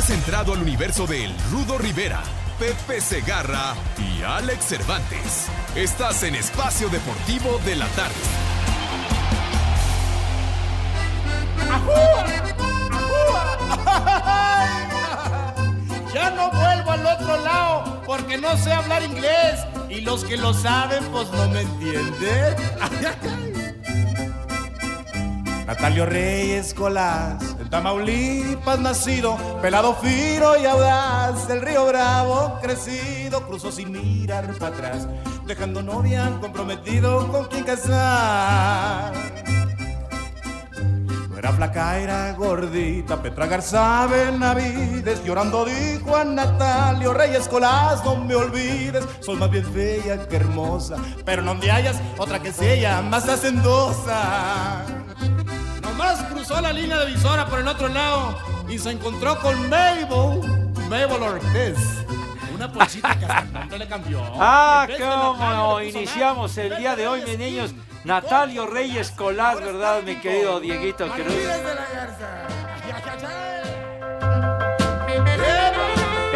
Has entrado al universo de El Rudo Rivera, Pepe Segarra y Alex Cervantes. Estás en Espacio Deportivo de la Tarde. Ya no vuelvo al otro lado porque no sé hablar inglés y los que lo saben pues no me entienden. Natalio Reyes Colás, Tamaulipas nacido, pelado fino y audaz, el río Bravo crecido, cruzó sin mirar para atrás, dejando novia comprometido con quien casar. No era flaca, era gordita, Petra Garza Benavides, llorando dijo a Natalio Reyes Colás, no me olvides, soy más bien fea que hermosa, pero no me hayas otra que sea más hacendosa. Cruzó la línea de visora por el otro lado y se encontró con Mabel, Mabel Ortiz. Una pochita que hasta el nombre le cambió. Ah, cómo no. Iniciamos el día de hoy, mis niños. Natalio Reyes Colás, ¿verdad, mi querido Dieguito Cruz? Ya.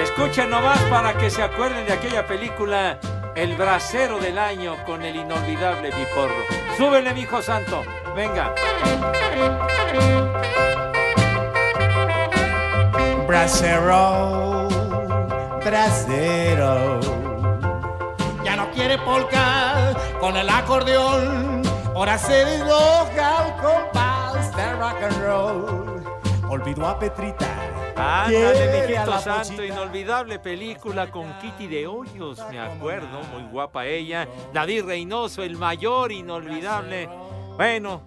Escuchen nomás para que se acuerden de aquella película El bracero del año con el inolvidable Biporro. Súbele, mijo santo. Venga. Bracero, bracero. Ya no quiere polka con el acordeón. Ahora se enoja al compás de rock and roll. Olvidó a Petrita. Ándale, Quiere a mijito santo, inolvidable película con Kitty de Hoyos, me acuerdo, muy guapa ella. David Reynoso, el mayor, inolvidable. Bueno,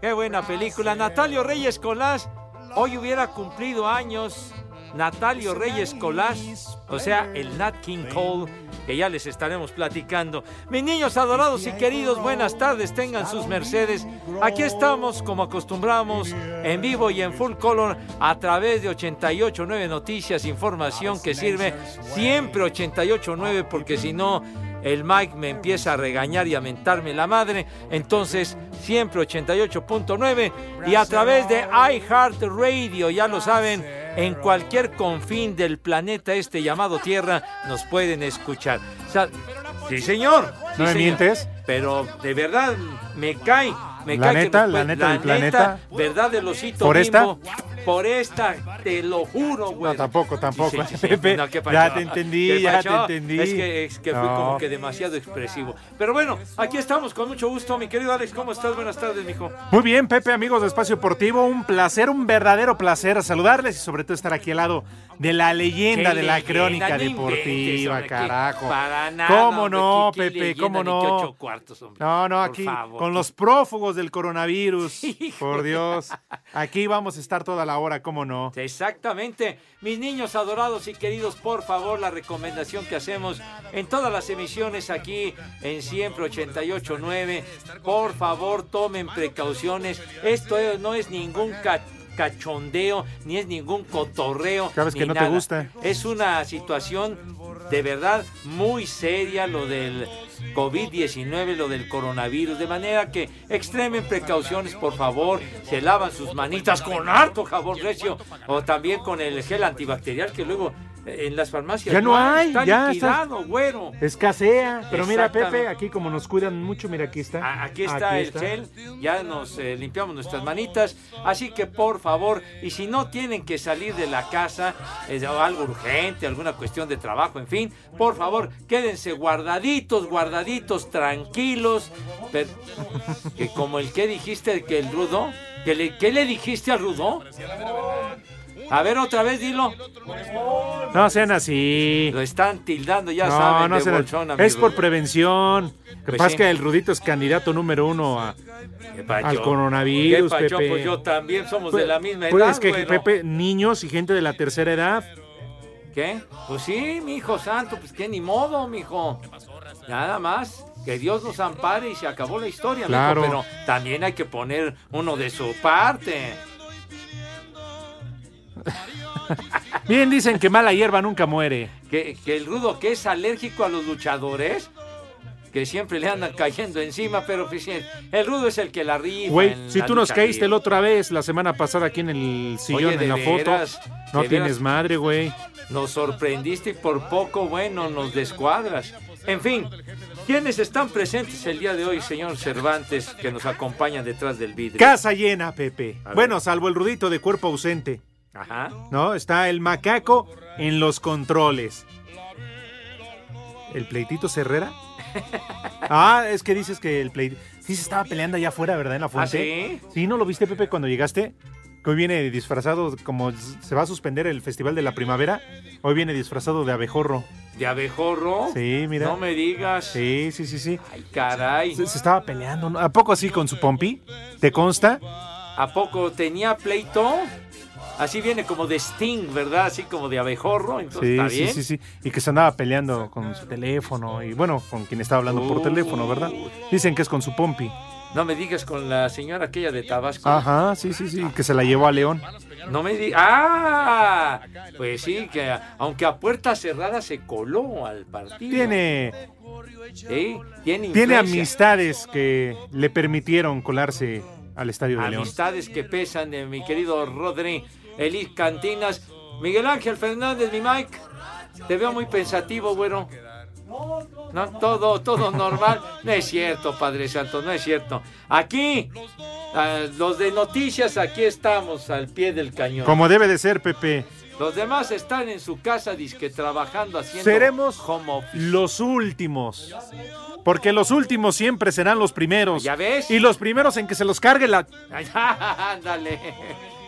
qué buena película. Natalio Reyes Colás, hoy hubiera cumplido años. Natalio Reyes Colás, o sea, el Nat King Cole, que ya les estaremos platicando. Mis niños adorados y queridos, buenas tardes, tengan sus mercedes. Aquí estamos, como acostumbramos, en vivo y en full color, a través de 889 Noticias, información que sirve siempre 889, porque si no, el Mike me empieza a regañar y a mentarme la madre. Entonces, siempre 88.9 y a través de iHeartRadio, ya lo saben, en cualquier confín del planeta este llamado Tierra nos pueden escuchar. O sea, sí, señor. sí, ¿No me señor. mientes? Pero de verdad me cae. Me ¿La cae que neta? nos ¿La puede- neta del planeta? ¿Verdad del osito ¿Por esta? Por esta, te lo juro, güey. No, tampoco, tampoco. Sí, sí, sí. Pepe, No, ¿qué ya te entendí, ¿Qué ya te entendí. Es que, es que fui como que demasiado expresivo. Pero bueno, aquí estamos con mucho gusto, mi querido Alex. ¿Cómo estás? Buenas tardes, mijo. Muy bien, Pepe, amigos de Espacio Deportivo, un placer, un verdadero placer saludarles y sobre todo estar aquí al lado de la leyenda de la leyenda, crónica no deportiva, hombre, carajo. para nada, ¿Cómo hombre, no, qué- Pepe? ¿Cómo no? ocho cuartos, hombre. No, no, aquí favor. con los prófugos del coronavirus. Por Dios. Aquí vamos a estar toda la hora, ¿cómo no? Exactamente. Mis niños adorados y queridos, por favor, la recomendación que hacemos en todas las emisiones aquí en Siempre 88.9, por favor, tomen precauciones. Esto es- no es ningún ca- cachondeo, ni es ningún cotorreo. Sabes que no te gusta. Es una situación de verdad muy seria lo del COVID-19, lo del coronavirus, de manera que extremen precauciones, por favor, se lavan sus manitas con harto jabón recio o también con el gel antibacterial que luego en las farmacias Ya no hay, está ya liquidado, güero. Escasea. Pero mira. Pepe, aquí como nos cuidan mucho, mira, aquí está. A- Aquí está el gel, ya nos eh, limpiamos nuestras manitas, así que por favor, y si no tienen que salir de la casa, es algo urgente, alguna cuestión de trabajo, en fin, por favor, quédense guardaditos, guardaditos, tranquilos, pero- que como el que dijiste que el rudo, que le, ¿qué le dijiste al rudo? A ver otra vez, dilo. No sean así. Lo están tildando, ya no, saben, no de sean Es por prevención. Pues sí. es que el Rudito es candidato número uno al coronavirus. Pepe. Pues yo también somos Pues- de la misma pues edad, es que. Pepe, niños y gente de la tercera edad. ¿Qué? Pues sí, mi hijo santo, pues que ni modo, mijo. Nada más. Que Dios nos ampare y se acabó la historia, mijo, Claro. pero también hay que poner uno de su parte. Bien dicen que mala hierba nunca muere. Que, que el rudo que es alérgico a los luchadores, que siempre le andan cayendo encima, pero pues, el rudo es el que la rifa. Güey, si tú nos caíste la otra vez, la semana pasada aquí en el sillón, Oye, en la veras, foto, no tienes veras. madre, güey. Nos sorprendiste y por poco, bueno, nos descuadras. En fin, ¿quiénes están presentes el día de hoy, señor Cervantes, que nos acompañan detrás del vidrio? Casa llena, Pepe. Bueno, salvo el rudito de cuerpo ausente. Ajá. ¿No? Está el macaco en los controles. ¿El pleitito Herrera? Ah, es que dices que el pleitito. Sí, se estaba peleando allá afuera, ¿verdad? En la fuente. ¿Ah, sí? Sí, ¿no lo viste, Pepe, cuando llegaste? Que hoy viene disfrazado, como se va a suspender el Festival de la Primavera, hoy viene disfrazado de abejorro. ¿De abejorro? Sí, mira. No me digas. Sí, sí, sí, sí. Ay, caray. Se, se estaba peleando. ¿no? ¿A poco así con su pompi? ¿Te consta? ¿A poco tenía pleito? Así viene como de Sting, ¿verdad? Así como de abejorro. Entonces, Sí, ¿está sí, bien? sí, sí. Y que se andaba peleando con su teléfono y bueno, con quien estaba hablando por teléfono, ¿verdad? Dicen que es con su pompi. No me digas con la señora aquella de Tabasco. Ajá, sí, sí, sí, que se la llevó a León. No me digas. ¡Ah! Pues sí, que aunque a puerta cerrada se coló al partido. Tiene, Sí, tiene amistades que le permitieron colarse al estadio de León. Amistades que pesan de mi querido Rodri, Elis Cantinas, Miguel Ángel Fernández, mi Mike. Te veo muy pensativo, güero. No, todo, todo normal. No es cierto, Padre Santo, no es cierto. Aquí, ah, los de noticias, aquí estamos al pie del cañón. Como debe de ser, Pepe. Los demás están en su casa, disque trabajando, haciendo Seremos home office. los últimos. Porque los últimos siempre serán los primeros. ¿Ya ves? Y los primeros en que se los cargue la... Ándale.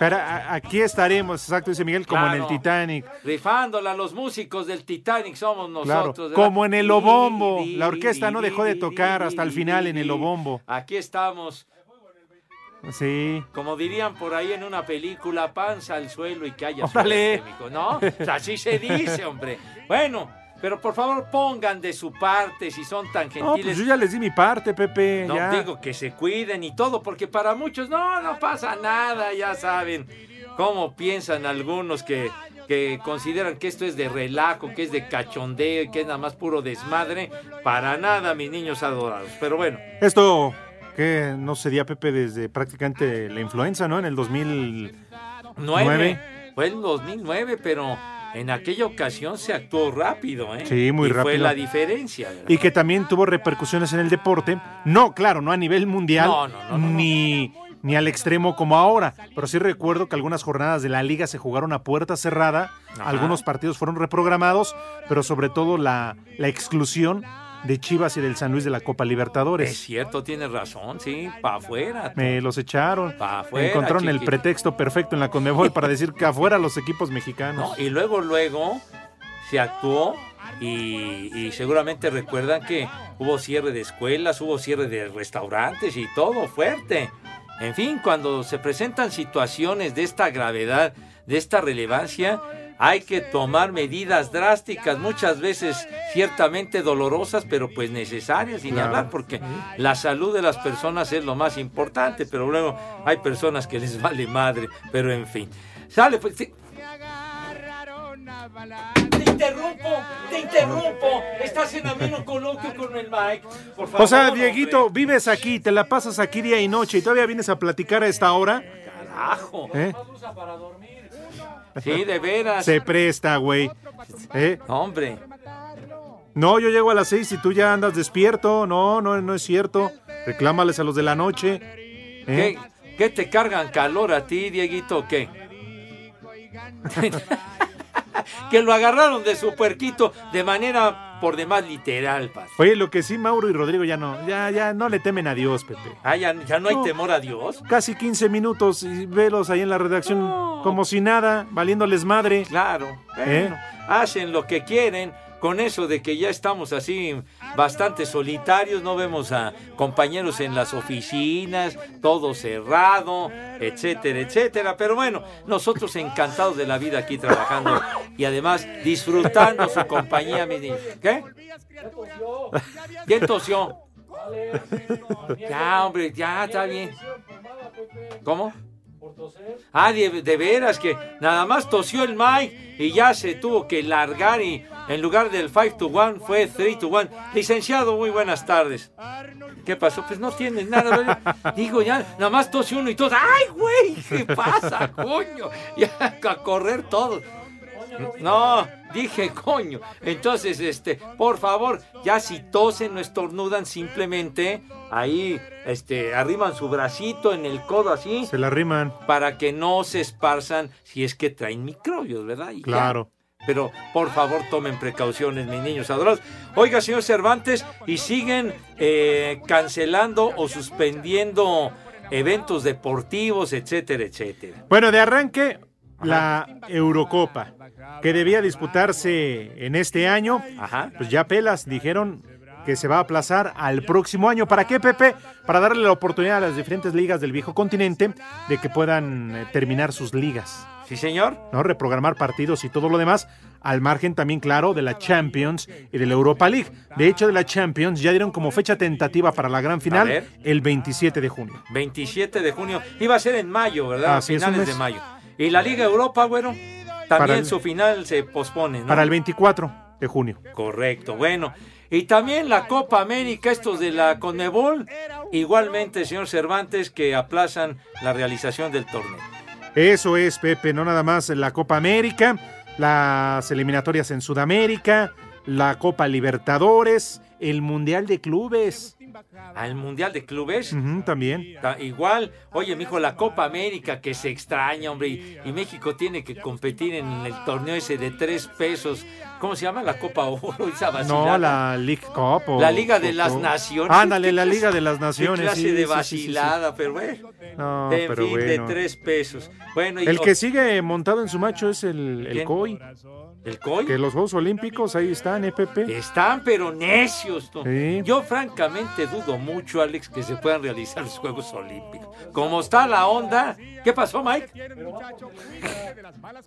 Pero a- aquí estaremos, exacto, dice Miguel, como en el Claro. Titanic. Rifándola, los músicos del Titanic somos Claro, nosotros. ¿verdad? como en el Obombo. La orquesta no dejó de tocar hasta el final en el. Obombo. Aquí estamos, Sí. como dirían por ahí en una película, panza al suelo y que haya Órale. ¿no? O sea, así se dice, hombre. Bueno, pero por favor pongan de su parte si son tan No, gentiles. pues yo ya les di mi parte, Pepe. No ya. digo que se cuiden y todo, porque para muchos no, no pasa nada, ya saben cómo piensan algunos que, que consideran que esto es de relajo, que es de cachondeo y que es nada más puro desmadre. Para nada, mis niños adorados. Pero bueno, Esto que no sería, Pepe, desde prácticamente la influenza, ¿no? En el 2000. nueve. Nueve. Fue en 2009, pero en aquella ocasión se actuó rápido, ¿eh? Sí, muy y Fue rápido. la diferencia. ¿verdad? Y que también tuvo repercusiones en el deporte. No, claro, no a nivel mundial. No, no, no, no, no. ni, ni al extremo como ahora. Pero sí recuerdo que algunas jornadas de la liga se jugaron a puerta cerrada. Ajá. Algunos partidos fueron reprogramados, pero sobre todo la, la exclusión de Chivas y del San Luis de la Copa Es Libertadores. cierto, tienes razón, sí, para afuera. Me los echaron. Pa' afuera, Encontraron el pretexto perfecto en la Conmebol para decir que afuera los equipos mexicanos. ¿no? Y luego, luego se actuó y, y seguramente recuerdan que hubo cierre de escuelas, hubo cierre de restaurantes y todo fuerte. En fin, cuando se presentan situaciones de esta gravedad, de esta relevancia, hay que tomar medidas drásticas, muchas veces ciertamente dolorosas, pero pues necesarias, y ni Claro. hablar, porque la salud de las personas es lo más importante, pero luego hay personas que les vale madre, pero en fin. Sale, pues... sí. Te interrumpo, te interrumpo. Estás en ameno coloquio con el Mike. Por favor. O sea, hombre. Dieguito, vives aquí, te la pasas aquí día y noche y todavía vienes a platicar a esta hora. Carajo. ¿Eh? Sí, de veras. Se presta, güey. ¿Eh? Hombre, No, yo llego a las seis y tú ya andas despierto. No, no, no es cierto. Reclámales a los de la noche. ¿Eh? ¿qué, qué te cargan calor a ti, Dieguito, o qué? que lo agarraron de su puerquito de manera por demás literal, paz. Oye, lo que sí, Mauro y Rodrigo ya no, ya, ya no le temen a Dios, Pepe. Ah, ya, ya no hay temor a Dios. Casi 15 minutos y velos ahí en la redacción No. como si nada, valiéndoles madre. Claro. ¿Eh? Bueno, hacen lo que quieren. Con eso de que ya estamos así bastante solitarios, no vemos a compañeros en las oficinas, todo cerrado, etcétera, etcétera. Pero bueno, nosotros encantados de la vida aquí trabajando y además disfrutando su compañía, mis niños. ¿Qué? ¿Quién tosió? Ya, hombre, ya está bien. ¿Cómo? Ah, de, de, veras que nada más tosió el Mike y ya se tuvo que largar y en lugar del 5 to 1 fue 3 to 1. Licenciado, muy buenas tardes. ¿Qué pasó? Pues no tiene nada. Digo, ya, nada más tosió uno y todo. ¡Ay, güey! ¿Qué pasa, coño? Ya a correr todos. No, dije coño. Entonces, este, por favor, ya si tosen o estornudan, simplemente ahí, este, arriman su bracito en el codo así. Se la arriman. Para que no se esparzan si es que traen microbios, ¿verdad? Y claro. Ya. Pero por favor tomen precauciones, mis niños adorados. Oiga, señor Cervantes, y siguen eh, cancelando o suspendiendo eventos deportivos, etcétera, etcétera. Bueno, de arranque, la Eurocopa, que debía disputarse en este año, Ajá. pues ya pelas, dijeron que se va a aplazar al próximo año. ¿Para qué, Pepe? Para darle la oportunidad a las diferentes ligas del viejo continente de que puedan eh, terminar sus ligas. Sí, señor. ¿no? Reprogramar partidos y todo lo demás, al margen también, claro, de la Champions y de la Europa League. De hecho, de la Champions ya dieron como fecha tentativa para la gran final el 27 de junio. 27 de junio. Iba a ser en mayo, ¿verdad? Así Finales de mayo. Y la Liga Europa, bueno, también el- su final se pospone, ¿no? Para el 24 de junio. Correcto, bueno. Y también la Copa América, estos de la Conmebol, igualmente, señor Cervantes, que aplazan la realización del torneo. Eso es, Pepe, no nada más la Copa América, las eliminatorias en Sudamérica, la Copa Libertadores, el Mundial de Clubes. Al Mundial de Clubes, Ujú, también. ta- igual, oye, mijo, la Copa América que se extraña, hombre, y, y México tiene que competir en el torneo ese de tres pesos. ¿Cómo se llama? La Copa Oro, esa vacilada. No, la League Cup. o- La Liga de o- las o- Naciones. Ándale, ¿Qué la Liga de las qué Naciones. clase sí, de sí, sí, sí, vacilada, pero bueno. No, en pero fin, bueno. de tres pesos. Bueno, y El que sigue montado en su macho es el, el. COI. ¿El COI? Que los Juegos Olímpicos ahí están, ¿eh, Pepe? Están pero necios. ¿no? Sí. Yo francamente dudo mucho, Alex, que se puedan realizar los Juegos Olímpicos. Como está la onda... ¿Qué pasó, Mike?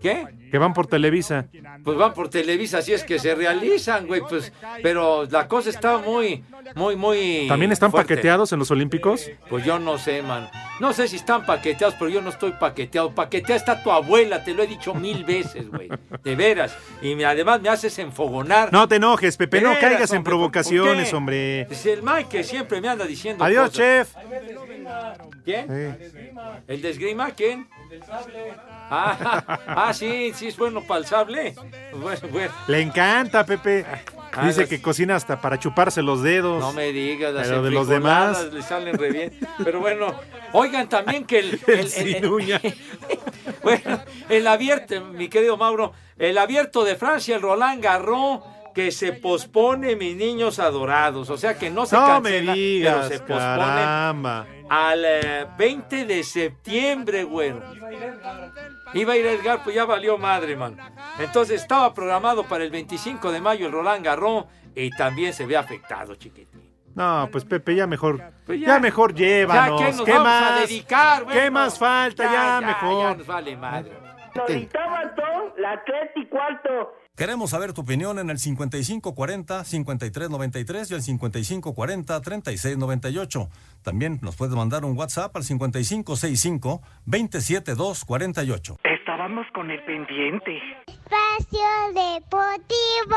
¿Qué? Que van por Televisa. Pues van por Televisa, así es que se realizan, güey, pues... Pero la cosa está muy, muy, muy... ¿También están fuerte. paqueteados en los Olímpicos? Pues yo no sé, man. No sé si están paqueteados, pero yo no estoy paqueteado. Paqueteada está tu abuela, te lo he dicho mil veces, güey. De veras. Y me- además me haces enfogonar. No te enojes, Pepe, no veras, caigas en hombre, ¿por- por provocaciones, hombre. Es el Mike que siempre me anda diciendo Adiós, cosas. chef. ¿Quién? Eh, ¿El de esgrima? ¿Quién? Ah, ah, sí, sí es bueno para el sable. Bueno, bueno. Le encanta, Pepe. Ah, Dice las- que cocina hasta para chuparse los dedos. No me digas, las Pero de los demás. le salen re bien. Pero bueno, oigan también que el... El bueno, abierto, mi querido Mauro, el abierto de Francia, el Roland Garros, que se pospone, mis niños adorados. O sea que no se No me cancela, digas, pero se pospone caramba. al eh, 20 de septiembre, güey. Iba a ir Edgar, pues ya valió madre, man. Entonces estaba programado para el 25 de mayo el Roland Garros y también se ve afectado, chiquitín. No, pues Pepe, ya mejor. Pues ya. ya. mejor llévanos. Ya, ¿qué nos ¿Qué vamos más? a dedicar? ¿Qué Bueno, más falta? Ya, Ya mejor. nos vale madre. la tres y cuarto. Queremos saber tu opinión en el 5540-5393 y el 5540-3698. También nos puedes mandar un WhatsApp al 5565-27248. Estábamos con el pendiente. Espacio Deportivo.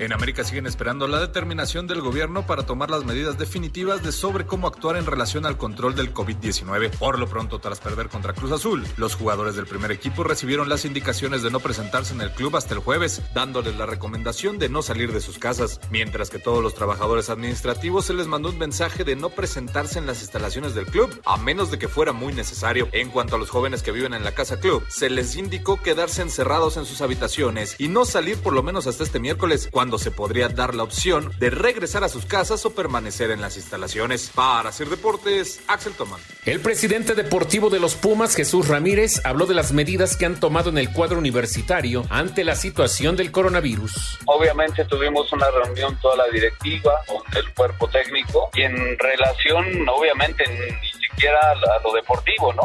En América siguen esperando la determinación del gobierno para tomar las medidas definitivas de sobre cómo actuar en relación al control del COVID-19. Por lo pronto, tras perder contra Cruz Azul, los jugadores del primer equipo recibieron las indicaciones de no presentarse en el club hasta el jueves, dándoles la recomendación de no salir de sus casas, mientras que todos los trabajadores administrativos se les mandó un mensaje de no presentarse en las instalaciones del club, a menos de que fuera muy necesario. En cuanto a los jóvenes que viven en la casa club, se les indicó quedarse encerrados en sus habitaciones y no salir por lo menos hasta este miércoles, cuando cuándo se podría dar la opción de regresar a sus casas o permanecer en las instalaciones. Para hacer deportes, Axel Tomán. El presidente deportivo de los Pumas, Jesús Ramírez, habló de las medidas que han tomado en el cuadro universitario ante la situación del coronavirus. Obviamente tuvimos una reunión toda la directiva con el cuerpo técnico y en relación, obviamente, ni siquiera lo deportivo, ¿no?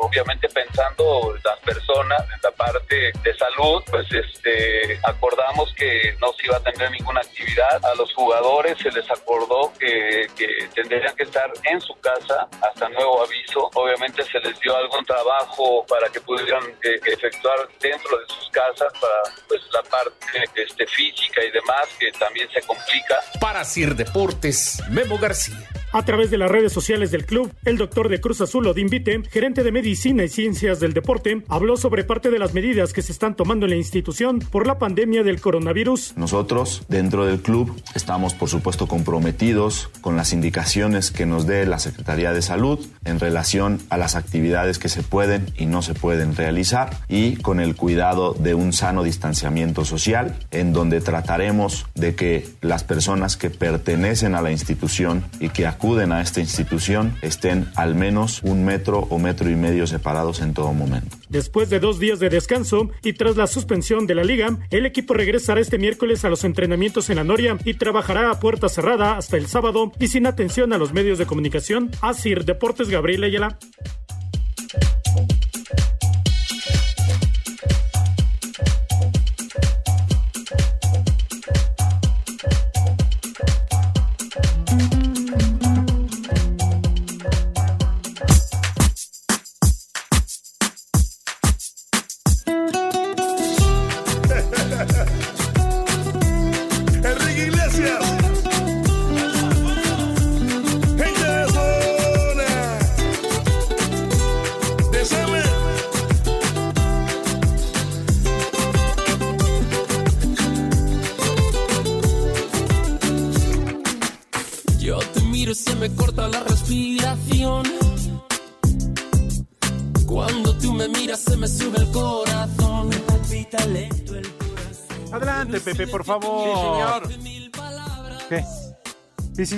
Obviamente pensando las personas en la parte de salud, pues este acordamos que no se iba a tener ninguna actividad. A los jugadores se les acordó que, tendrían que estar en su casa hasta nuevo aviso. Obviamente se les dio algún trabajo para que pudieran eh, efectuar dentro de sus casas para pues la parte este, física y demás que también se complica. Para Sir Deportes, Memo García. A través de las redes sociales del club, el doctor de Cruz Azul Odín Vite, gerente de Medicina y Ciencias del Deporte, habló sobre parte de las medidas que se están tomando en la institución por la pandemia del coronavirus. Nosotros, dentro del club, estamos por supuesto comprometidos con las indicaciones que nos dé la Secretaría de Salud en relación a las actividades que se pueden y no se pueden realizar y con el cuidado de un sano distanciamiento social, en donde trataremos de que las personas que pertenecen a la institución y que acuden a esta institución estén al menos un metro o metro y medio separados en todo momento. Después de dos días de descanso y tras la suspensión de la liga, el equipo regresará este miércoles a los entrenamientos en la Noria y trabajará a puerta cerrada hasta el sábado y sin atención a los medios de comunicación. Asir Deportes Gabriel Ayala.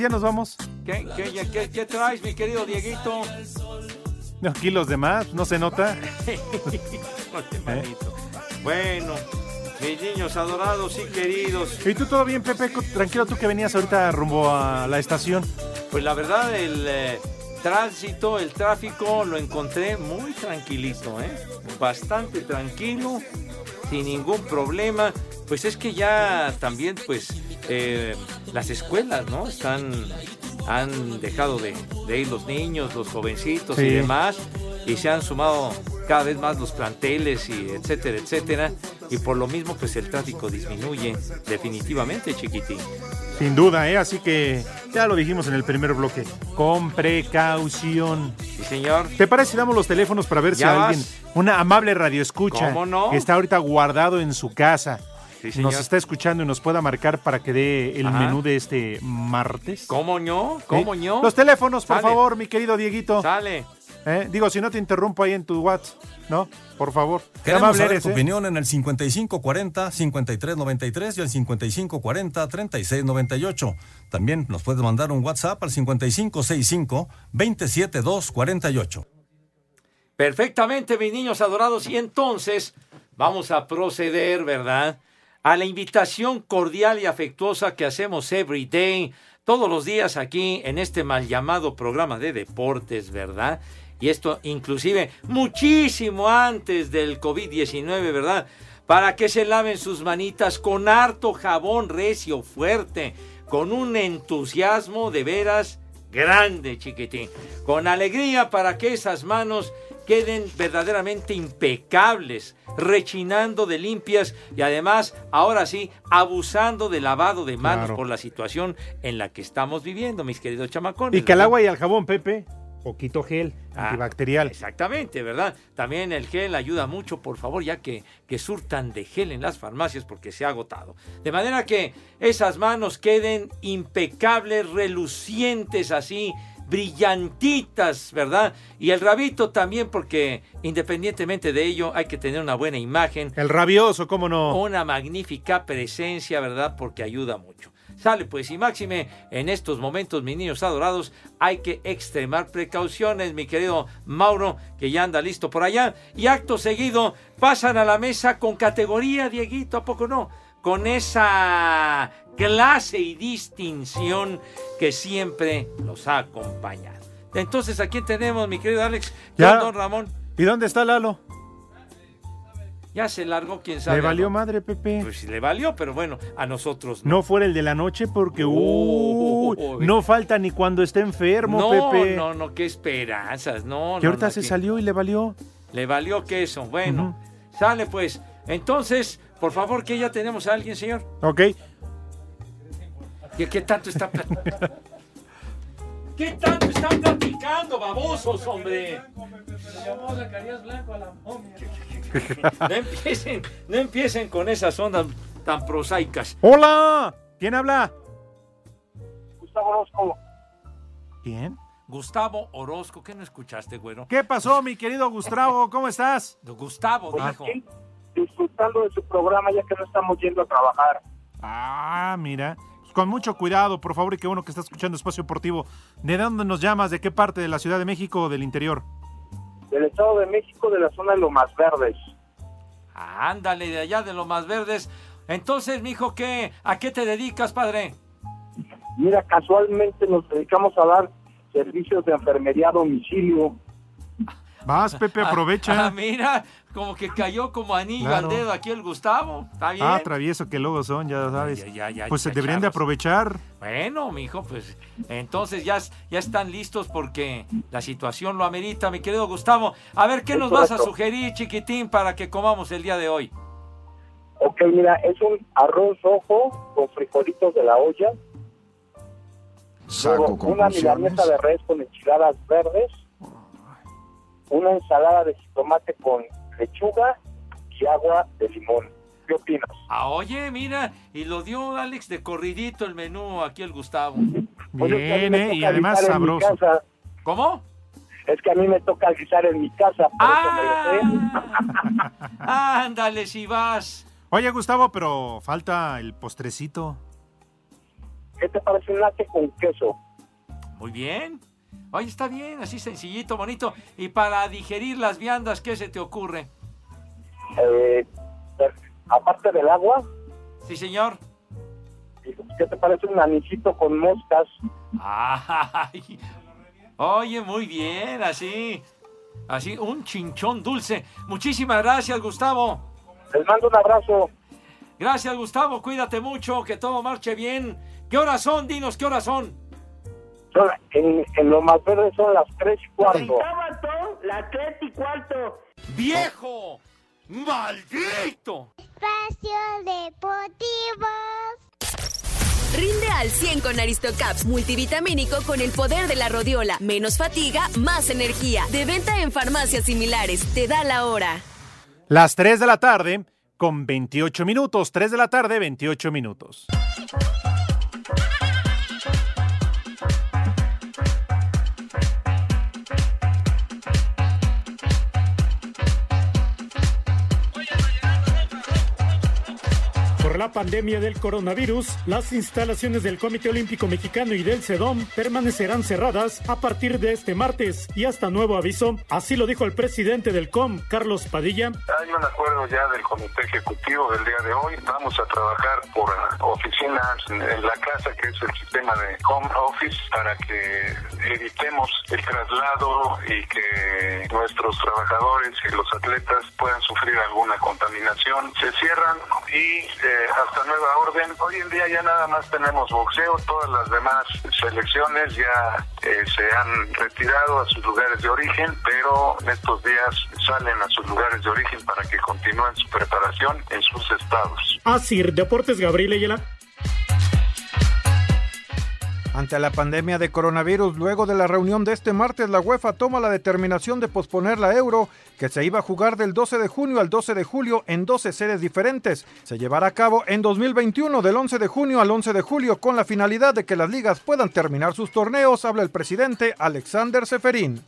Ya nos vamos? ¿Qué, qué, ya- qué- qué traes, mi querido Dieguito? No, Aquí los demás, ¿no se nota? Manito. Bueno, mis niños adorados y queridos. ¿Y tú todo bien, Pepe? Tranquilo tú que venías ahorita rumbo a la estación. Pues la verdad, el eh, tránsito, el tráfico lo encontré muy tranquilito, ¿eh? Bastante tranquilo, sin ningún problema. Pues es que ya también, pues, eh, las escuelas, ¿no? Están, han dejado de, de ir los niños, los jovencitos y demás, y se han sumado cada vez más los planteles y etcétera, etcétera. Y por lo mismo, pues el tráfico disminuye definitivamente, chiquitín. Sin duda, ¿eh? Así que ya lo dijimos en el primer bloque. Con precaución. Sí, señor. ¿Te parece si damos los teléfonos para ver si alguien, vas. una amable radioescucha, ¿Cómo no? que está ahorita guardado en su casa, Sí, nos está escuchando y nos pueda marcar para que dé el Ajá. menú de este martes? ¿Cómo no? ¿Cómo. Los teléfonos, por Sale. favor, mi querido Dieguito. Sale. ¿Eh? Digo, si no te interrumpo ahí en tu WhatsApp, ¿no? Por favor. Qué Queremos saber eres, tu ¿eh? opinión en el 5540-5393 y el 5540-3698. También nos puedes mandar un WhatsApp al 5565-27248. Perfectamente, mis niños adorados. Y entonces vamos a proceder, ¿verdad? A la invitación cordial y afectuosa que hacemos every day, todos los días aquí en este mal llamado programa de deportes, ¿verdad? Y esto inclusive muchísimo antes del COVID-19, ¿verdad? Para que se laven sus manitas con harto jabón recio, fuerte, con un entusiasmo de veras grande, chiquitín. Con alegría para que esas manos queden verdaderamente impecables, rechinando de limpias y además, ahora sí, abusando de lavado de manos Claro. por la situación en la que estamos viviendo, mis queridos chamacones. Y que al agua y al jabón, Pepe, poquito gel Ah, antibacterial. Exactamente, ¿verdad? También el gel ayuda mucho, por favor, ya que, que surtan de gel en las farmacias porque se ha agotado. De manera que esas manos queden impecables, relucientes así, brillantitas, ¿verdad? Y el rabito también, porque independientemente de ello, hay que tener una buena imagen. El rabioso, ¿cómo no? Una magnífica presencia, ¿verdad? Porque ayuda mucho. Sale pues, y máxime, en estos momentos, mis niños adorados, hay que extremar precauciones, mi querido Mauro, que ya anda listo por allá. Y acto seguido, pasan a la mesa con categoría, Dieguito, ¿a poco no? Con esa clase y distinción que siempre los ha acompañado. Entonces, ¿a quién tenemos, mi querido Alex? Ya. Don Ramón. ¿Y dónde está Lalo? Ya se largó, quién sabe. Le valió ¿no? madre, Pepe. Pues le valió, pero bueno, a nosotros no. No fuera el de la noche porque Oh, uy, no falta ni cuando está enfermo, no, Pepe. no, no, qué esperanzas, no. que no, ahorita no, se que- salió y le valió. Le valió queso. Bueno, sale pues. Entonces, por favor, que ya tenemos a alguien, señor. Ok. ¿Qué, qué tanto está pla- ¿Qué tanto están platicando, babosos, hombre? No empiecen, no empiecen con esas ondas tan prosaicas. ¡Hola! ¿Quién habla? Gustavo Orozco. ¿Quién? Gustavo Orozco, ¿qué no escuchaste, güero? ¿Qué pasó, mi querido Gustavo? ¿Cómo estás? Gustavo, Ah, dijo. disfrutando de su programa ya que no estamos yendo a trabajar. Ah, mira. Pues con mucho cuidado, por favor, y qué bueno que está escuchando Espacio Deportivo. ¿De dónde nos llamas? ¿De qué parte de la Ciudad de México o del interior? Del Estado de México, de la zona de Lomas Verdes. Ándale, de allá de los más verdes. Entonces, mijo, ¿qué? ¿A qué te dedicas, padre? Mira, casualmente nos dedicamos a dar servicios de enfermería a domicilio. Vas, Pepe, aprovecha. Ah, mira, como que cayó como anillo Claro. al dedo aquí el Gustavo. ¿Está bien? Ah, travieso que luego son, ya sabes. Ya, ya, ya, pues se ya, deberían de aprovechar. Bueno, mijo, pues entonces ya, ya están listos porque la situación lo amerita, mi querido Gustavo. A ver, ¿qué Es nos vas a sugerir, chiquitín, para que comamos el día de hoy? Ok, mira, es un arroz rojo con frijolitos de la olla. Saco Luego, una milanesa de res con enchiladas verdes. Una ensalada de jitomate con lechuga y agua de limón. ¿Qué opinas? Ah, oye, mira, y lo dio Alex de corridito el menú aquí el Gustavo. Bien, me ¿eh? Y además sabroso. ¿Cómo? Es que a mí me toca guisar en mi casa, por eso me lo sé. Ándale, si vas. Oye, Gustavo, pero falta el postrecito. ¿Qué te parece un latte con queso? Muy bien. Oye, está bien, así sencillito, bonito. Y para digerir las viandas, ¿qué se te ocurre? Eh, aparte del agua, Sí, señor. ¿qué te parece un anisito con moscas? Ay, oye, muy bien, así. Así, un chinchón dulce. Muchísimas gracias, Gustavo. Les mando un abrazo. Gracias, Gustavo. Cuídate mucho, que todo marche bien. ¿Qué horas son? Dinos, ¿qué horas son? Son- En, en lo más verde son las tres y cuarto. Las tres y cuarto. ¡Viejo! ¡Maldito! Espacio Deportivo. Rinde al 100 con Aristocaps multivitamínico con el poder de la rodiola. Menos fatiga, más energía. De venta en farmacias similares. Te da la hora. Las 3 de la tarde con 28 minutos. 3 de la tarde, 28 minutos. Por la pandemia del coronavirus, las instalaciones del Comité Olímpico Mexicano y del CEDOM permanecerán cerradas a partir de este martes y hasta nuevo aviso. Así lo dijo el presidente del COM, Carlos Padilla. Hay un acuerdo ya del comité ejecutivo del día de hoy. Vamos a trabajar por oficinas en la casa, que es el sistema de home office, para que evitemos el traslado y que nuestros trabajadores y los atletas puedan sufrir alguna contaminación. Se cierran y eh, hasta nueva orden. Hoy en día ya nada más tenemos boxeo, todas las demás selecciones ya eh, se han retirado a sus lugares de origen, pero en estos días salen a sus lugares de origen para que continúen su preparación en sus estados. Asir Deportes Gabriel Ayala. Ante la pandemia de coronavirus, luego de la reunión de este martes, la UEFA toma la determinación de posponer la Euro, que se iba a jugar del 12 de junio al 12 de julio en 12 sedes diferentes. Se llevará a cabo en 2021 del 11 de junio al 11 de julio con la finalidad de que las ligas puedan terminar sus torneos, habla el presidente Alexander Seferín.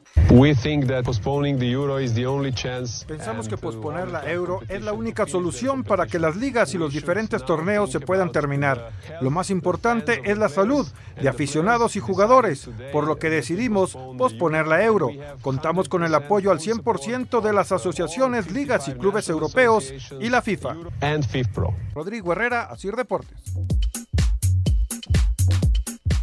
Pensamos que posponer la Euro es la única solución para que las ligas y los diferentes torneos se puedan terminar. Lo más importante es la salud de aficionados y jugadores, por lo que decidimos posponer la Euro. Contamos con el apoyo al 100% de las asociaciones, ligas y clubes europeos y la FIFA. Rodrigo Herrera, Asir Deportes.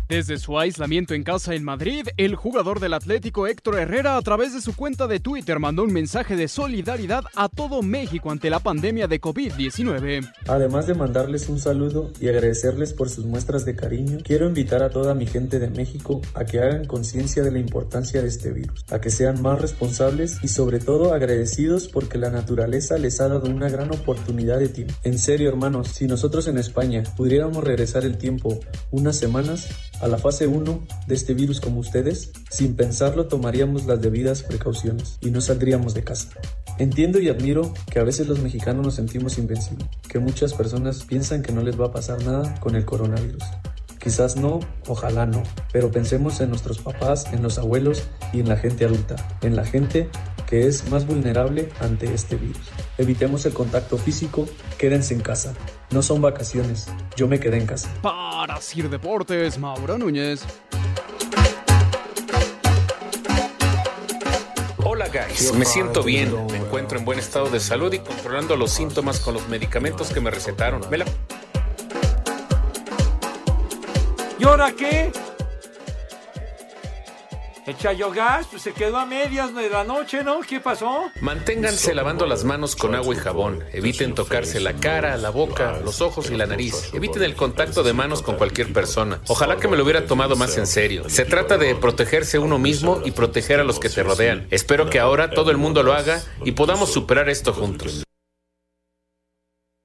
Desde su aislamiento en casa en Madrid, el jugador del Atlético Héctor Herrera a través de su cuenta de Twitter mandó un mensaje de solidaridad a todo México ante la pandemia de COVID-19. Además de mandarles un saludo y agradecerles por sus muestras de cariño, quiero invitar a toda mi gente de México a que hagan conciencia de la importancia de este virus, a que sean más responsables y sobre todo agradecidos porque la naturaleza les ha dado una gran oportunidad de tiempo. En serio hermanos, si nosotros en España pudiéramos regresar el tiempo unas semanas, a la fase 1 de este virus como ustedes, sin pensarlo tomaríamos las debidas precauciones y no saldríamos de casa. Entiendo y admiro que a veces los mexicanos nos sentimos invencibles, que muchas personas piensan que no les va a pasar nada con el coronavirus. Quizás no, ojalá no, pero pensemos en nuestros papás, en los abuelos y en la gente adulta, en la gente que es más vulnerable ante este virus. Evitemos el contacto físico, quédense en casa. No son vacaciones, yo me quedé en casa. Para Sir Deportes, Mauro Núñez. Hola guys, me siento bien, me encuentro en buen estado de salud y controlando los síntomas con los medicamentos que me recetaron. Me la... ¿Y ahora qué? Gas, pues se quedó a medias de la noche, ¿no? ¿Qué pasó? Manténganse lavando las manos con agua y jabón. Eviten tocarse la cara, la boca, los ojos y la nariz. Eviten el contacto de manos con cualquier persona. Ojalá que me lo hubiera tomado más en serio. Se trata de protegerse uno mismo y proteger a los que te rodean. Espero que ahora todo el mundo lo haga y podamos superar esto juntos.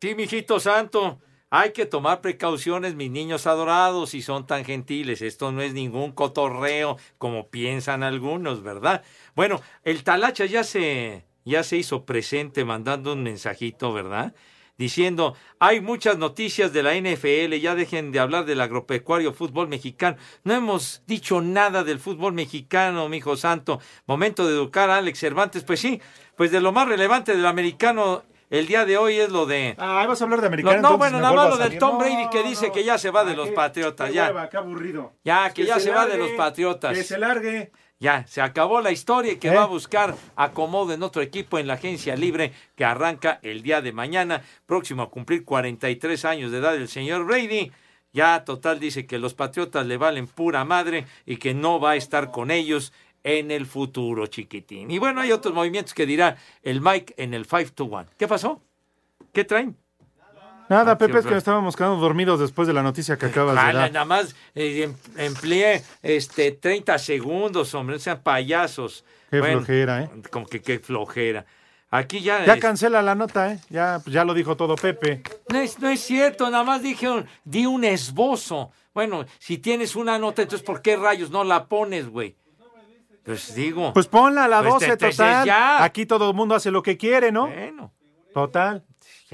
Sí, mijito santo. Hay que tomar precauciones, mis niños adorados, si son tan gentiles. Esto no es ningún cotorreo como piensan algunos, ¿verdad? Bueno, el Talacha ya se, ya se hizo presente mandando un mensajito, ¿verdad? Diciendo, hay muchas noticias de la NFL, ya dejen de hablar del agropecuario fútbol mexicano. No hemos dicho nada del fútbol mexicano, mi hijo santo. Momento de educar a Alex Cervantes. Pues sí, pues de lo más relevante del americano el día de hoy es lo de. Ah, vas a hablar de americano. No, no bueno, nada más lo del Tom Brady que dice que ya se va de los Patriotas. Ya. hueva, qué aburrido. Ya, que, ya se va de los Patriotas. Que se largue. Ya, se acabó la historia y que ¿Eh? va a buscar acomodo en otro equipo en la agencia libre que arranca el día de mañana, próximo a cumplir 43 años de edad el señor Brady. Ya total dice que los Patriotas le valen pura madre y que no va a estar con ellos en el futuro, chiquitín. Y bueno, hay otros movimientos que dirá el Mike en el 5 to 1. ¿Qué pasó? ¿Qué traen? Nada, Ah, Pepe, es que horror. estábamos quedando dormidos después de la noticia que acabas de dar. nada más eh, em- empleé este 30 segundos, hombre, no sean payasos. Qué flojera, ¿eh? Como que qué flojera. Aquí ya... Ya es- cancela la nota, ¿eh? Ya, ya lo dijo todo Pepe. no, es, no es cierto, nada más dije, un- di un esbozo. Bueno, si tienes una nota, entonces ¿por qué rayos no la pones, güey? Pues digo... Pues ponla a la Pues 12, entonces total. ya. Aquí todo el mundo hace lo que quiere, ¿no? Bueno. Total.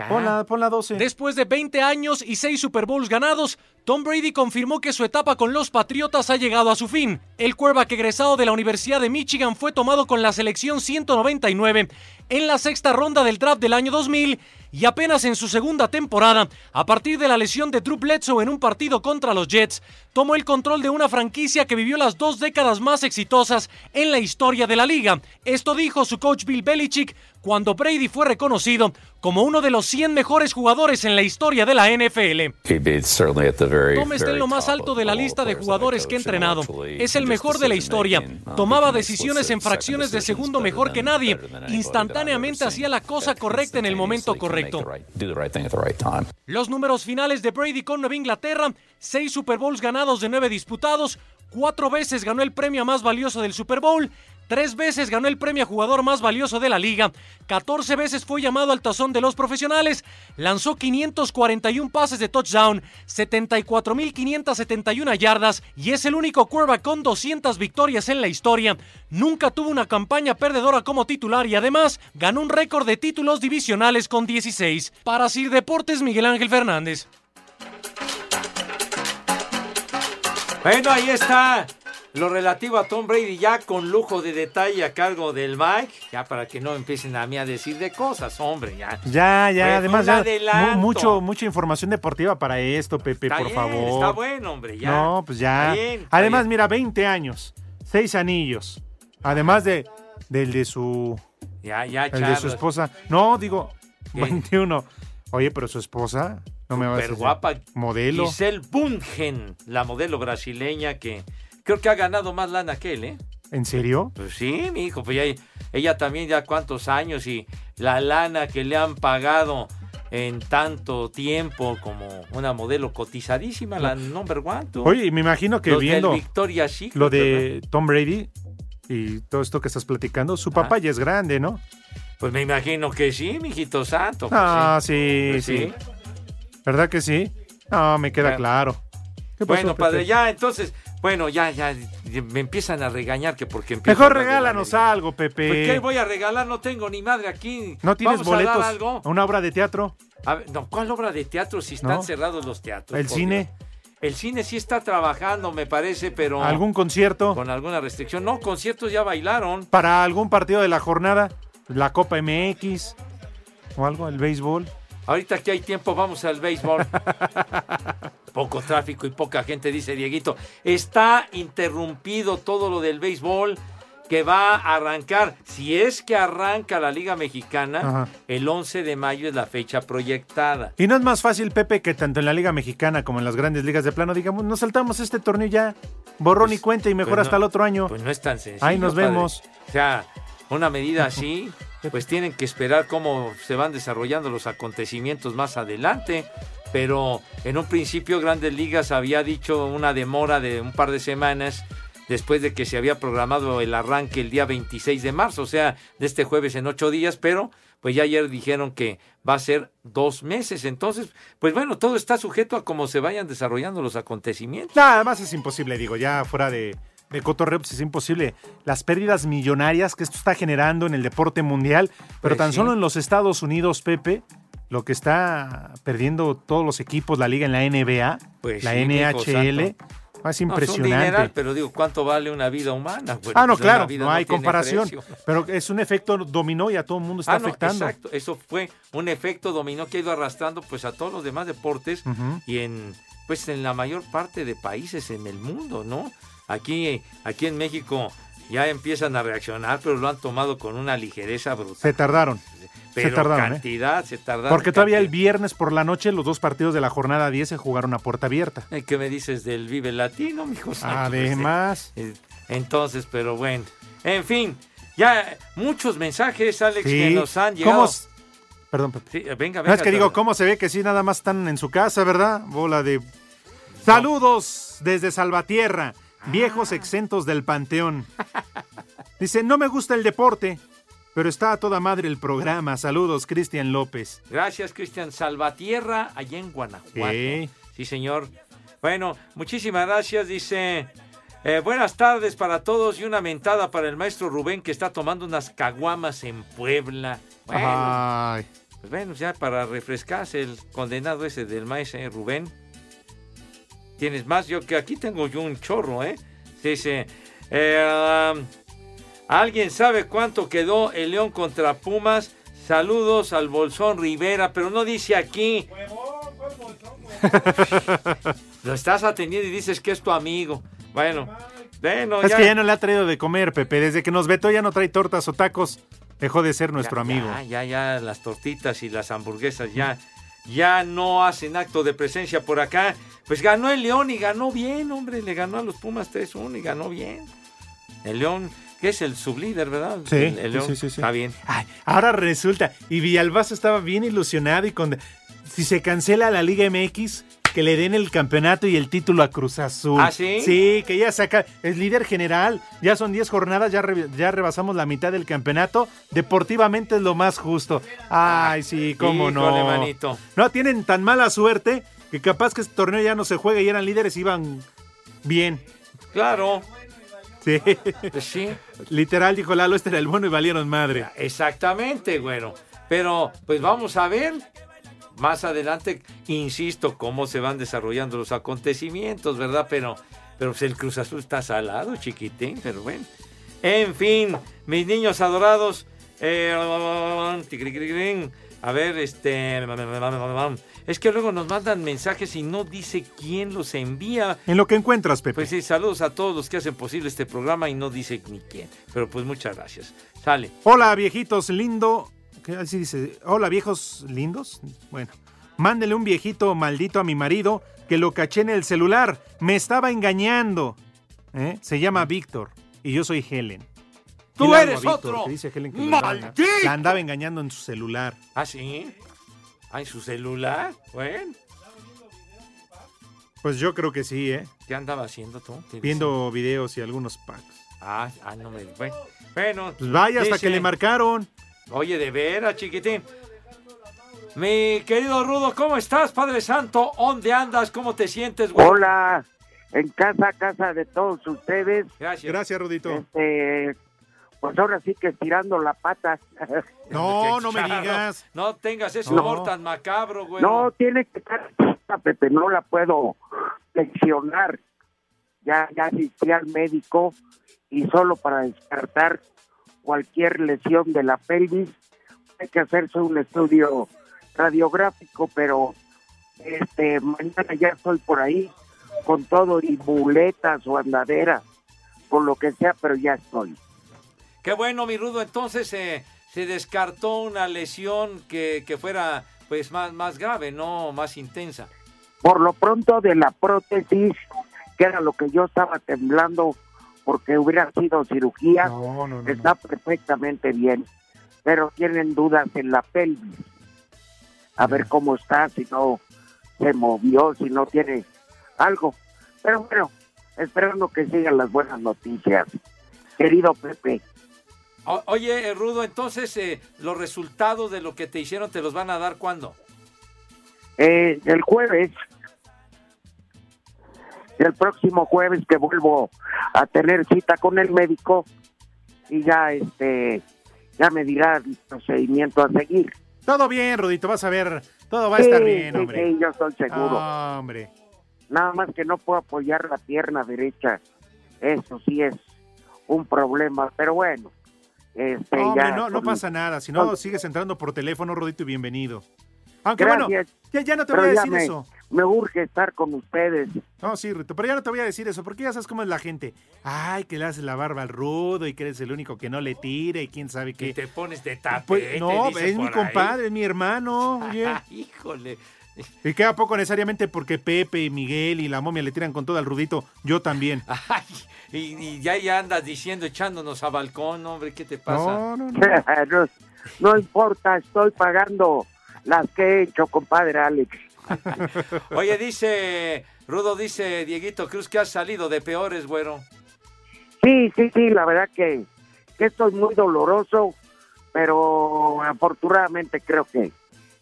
Ponla, ponla 12. Después de 20 años y 6 Super Bowls ganados, Tom Brady confirmó que su etapa con los Patriotas ha llegado a su fin. El quarterback egresado de la Universidad de Michigan fue tomado con la selección 199 en la sexta ronda del draft del año 2000 y apenas en su segunda temporada, a partir de la lesión de Drew Bledsoe en un partido contra los Jets, tomó el control de una franquicia que vivió las dos décadas más exitosas en la historia de la liga. Esto dijo su coach Bill Belichick cuando Brady fue reconocido como uno de los 100 mejores jugadores en la historia de la NFL. Tom está en lo más alto de la lista de jugadores que ha entrenado. Es el mejor de la historia. Tomaba decisiones en fracciones de segundo mejor que nadie. Instantáneamente hacía la cosa correcta en el momento correcto. Los números finales de Brady con Nueva Inglaterra, seis Super Bowls ganados de nueve disputados, cuatro veces ganó el premio más valioso del Super Bowl, Tres veces ganó el premio a jugador más valioso de la liga. 14 veces fue llamado al tazón de los profesionales. Lanzó 541 pases de touchdown, 74.571 yardas y es el único quarterback con 200 victorias en la historia. Nunca tuvo una campaña perdedora como titular y además ganó un récord de títulos divisionales con 16. Para Sir Deportes, Miguel Ángel Fernández. Bueno, ahí está lo relativo a Tom Brady ya con lujo de detalle a cargo del Mike, ya para que no empiecen a mí a decir de cosas, hombre, ya. Ya, ya, además ya, mucho, mucha información deportiva para esto, Pepe, Está por bien, favor. Está bueno, hombre, ya. No, pues ya. Está bien, está Además, bien. mira, 20 años, 6 anillos. Además de del de su Ya, ya, el de su esposa. No, digo ¿Qué? 21. Oye, pero su esposa no me va a decir. guapa. Modelo. Giselle Bundchen, la modelo brasileña que creo que ha ganado más lana que él, ¿eh? ¿En serio? Pues sí, mi hijo, pues ya, ella también ya cuántos años y la lana que le han pagado en tanto tiempo como una modelo cotizadísima, la number one. tú. Oye, y me imagino que Los viendo Victoria's Secret, lo de Tom Brady y todo esto que estás platicando, su papá ya es grande, ¿no? Pues me imagino que sí, mijito santo. pues Ah, sí, Pues sí. ¿Verdad que sí? No, me queda claro. ¿Qué pasó, Bueno, padre, Pepe? ya, entonces, bueno, ya, ya, me empiezan a regañar que porque Mejor regálanos algo, Pepe. Pues, ¿qué voy a regalar? No tengo ni madre aquí. ¿No tienes ¿Vamos a dar boletos algo? una obra de teatro? A ver, no, ¿cuál obra de teatro si están No. cerrados los teatros? ¿El por cine? Dios? El cine sí está trabajando, me parece, pero... ¿Algún concierto? Con alguna restricción. No, conciertos ya bailaron. ¿Para algún partido de la jornada? ¿La Copa MX? ¿O algo? ¿El béisbol? Ahorita que hay tiempo, vamos al béisbol. Poco tráfico y poca gente, dice Dieguito. Está interrumpido todo lo del béisbol que va a arrancar, si es que arranca la Liga Mexicana, Ajá. el 11 de mayo es la fecha proyectada. ¿Y no es más fácil, Pepe, que tanto en la Liga Mexicana como en las grandes ligas de plano digamos, nos saltamos este torneo ya, borrón y cuenta y mejor pues no, hasta el otro año? Pues no es tan sencillo. Ahí nos padre. vemos. O sea, una medida así, pues tienen que esperar cómo se van desarrollando los acontecimientos más adelante. Pero en un principio Grandes Ligas había dicho una demora de un par de semanas después de que se había programado el arranque el día 26 de marzo, o sea, de este jueves en ocho días, pero pues ya ayer dijeron que va a ser dos meses. Entonces, pues bueno, todo está sujeto a cómo se vayan desarrollando los acontecimientos. Nada más es imposible, digo, ya fuera de, de cotorreo, pues es imposible. Las pérdidas millonarias que esto está generando en el deporte mundial, pero Pues tan sí. solo en los Estados Unidos, Pepe, lo que está perdiendo todos los equipos, la liga en la NBA, Pues la sí, NHL, es No, es un impresionante. dineral, pero digo, ¿cuánto vale una vida humana? ah, no, Pues claro, no hay comparación, precio. pero es un efecto dominó y a todo el mundo está Ah, no, afectando. exacto. Eso fue un efecto dominó que ha ido arrastrando pues a todos los demás deportes y en pues en la mayor parte de países en el mundo, ¿no? Aquí, aquí en México ya empiezan a reaccionar, pero lo han tomado con una ligereza brutal. Se tardaron. Pero se tardaron, ¿eh? cantidad, se tardaron. Porque todavía el viernes por la noche los dos partidos de la jornada 10 se jugaron a puerta abierta. Eh, ¿Qué me dices del Vive Latino, mijo? Además. Pues, eh, Entonces, pero bueno. En fin, ya muchos mensajes, Alex, que nos han ¿Cómo llegado. s- Perdón, Pepe. Sí, venga, No, venga. es que digo. ¿cómo se ve que sí nada más están en su casa, verdad? Bola de... Saludos desde Salvatierra, viejos exentos del panteón. Dice, no me gusta el deporte, pero está a toda madre el programa. Saludos, Cristian López. Gracias, Cristian Salvatierra, allá en Guanajuato. Sí. Sí, señor. Bueno, muchísimas gracias. Dice, eh, buenas tardes para todos y una mentada para el maestro Rubén que está tomando unas caguamas en Puebla. Bueno, Ay. pues bueno, ya para refrescarse el condenado ese del maestro eh, Rubén. ¿Tienes más? Yo que aquí tengo yo un chorro, ¿eh? Dice, eh, um, ¿alguien sabe cuánto quedó el León contra Pumas? Saludos al Bolsón Rivera, pero no dice aquí. Lo estás atendiendo y dices que es tu amigo. Bueno, bueno, Es que ya no le ha traído de comer, Pepe. Desde que nos vetó ya no trae tortas o tacos. Dejó de ser nuestro amigo. Ya, ya, ya, las tortitas y las hamburguesas ya, ya no hacen acto de presencia por acá. Pues ganó el León y ganó bien, hombre. Le ganó a los Pumas 3-1 y ganó bien. El León, que es el sublíder, ¿verdad? Sí, el, el León. sí, sí, sí. Está bien. Ay, ahora resulta, y Villalbazo estaba bien ilusionado y con... Si se cancela la Liga MX, que le den el campeonato y el título a Cruz Azul. ¿Ah, sí? Sí, que ya saca, es líder general, ya son 10 jornadas, ya, re- ya rebasamos la mitad del campeonato, deportivamente es lo más justo. Ay, sí, cómo no. Manito. No, tienen tan mala suerte que capaz que este torneo ya no se juega y eran líderes y iban bien. Claro. Sí. Pues sí. Literal, dijo Lalo, este era el bueno y valieron madre. Exactamente, güero. Pero, pues vamos a ver. Más adelante, insisto, cómo se van desarrollando los acontecimientos, ¿verdad? Pero, pero pues el Cruz Azul está salado, chiquitín, pero bueno. En fin, mis niños adorados. eh, a ver, este. Es que luego nos mandan mensajes y no dice quién los envía. En lo que encuentras, Pepe. Pues sí, saludos a todos los que hacen posible este programa y no dice ni quién. Pero pues muchas gracias. Sale. Hola, viejitos lindo. ¿Qué así dice? Hola, viejos lindos. Bueno, mándele un viejito maldito a mi marido que lo caché en el celular. Me estaba engañando. ¿Eh? Se llama Víctor y yo soy Helen. ¡Tú eres Víctor, otro! que dice Helen que. La andaba engañando en su celular. ¿Ah, sí? ¿Ah, en su celular? Bueno. Pues yo creo que sí, ¿eh? ¿Qué andaba haciendo tú? ¿Qué Viendo videos y algunos packs. Ah, ah, no me... Bueno, bueno, Pues vaya, hasta dice- que le marcaron. Oye, de veras, chiquitín. Mi querido Rudo, ¿cómo estás, Padre Santo? ¿Dónde andas? ¿Cómo te sientes, güey? Hola, en casa, casa de todos ustedes. Gracias. Gracias, Rudito. Este, pues ahora sí que estirando la pata. No, no me digas. No tengas ese No. humor tan macabro, güey. No, tiene que estar Pepe, no la puedo leccionar. Ya, ya asistí al médico y solo para descartar cualquier lesión de la pelvis hay que hacerse un estudio radiográfico, pero este mañana ya estoy por ahí con todo y muletas o andadera, con lo que sea, pero ya estoy. Qué bueno, mi Rudo. Entonces eh, se descartó una lesión que, que fuera pues más, más grave, no más intensa. Por lo pronto de la prótesis, que era lo que yo estaba temblando porque hubiera sido cirugía, está perfectamente bien, pero tienen dudas en la pelvis. A ver cómo está, si no se movió, si no tiene algo. Pero bueno, esperando que sigan las buenas noticias. Querido Pepe, O- oye, eh, Rudo, entonces eh, los resultados de lo que te hicieron te los van a dar cuándo? eh, el jueves, el próximo jueves que vuelvo a tener cita con el médico y ya este ya me dirá el procedimiento a seguir. Todo bien, Rudito, vas a ver. Todo va a estar bien, sí, hombre. sí, yo estoy seguro. Ah, hombre. Nada más que no puedo apoyar la pierna derecha. Eso sí es un problema, pero bueno. Este, Hombre, ya no, no pasa nada. Si no, sigues entrando por teléfono, Rudito, y bienvenido. Aunque Gracias. bueno, ya, ya no te voy a decir me, eso. Me urge estar con ustedes. No, sí, Rudito, pero ya no te voy a decir eso, porque ya sabes cómo es la gente. Ay, que le haces la barba al rudo y que eres el único que no le tire y quién sabe qué. Y te pones de tapete. Pues, no, dicen es mi ahí. compadre, es mi hermano. Híjole. Y que a poco necesariamente porque Pepe y Miguel y la momia le tiran con todo al Rudito, yo también. Ay, y, y ya, ya andas diciendo, echándonos a balcón, hombre, ¿qué te pasa? No, no, no, no importa, estoy pagando las que he hecho, compadre Alex. Oye, dice, Rudo dice, Dieguito Cruz, que has salido de peores, güero. Sí, sí, sí, la verdad que, que esto es muy doloroso, pero afortunadamente creo que,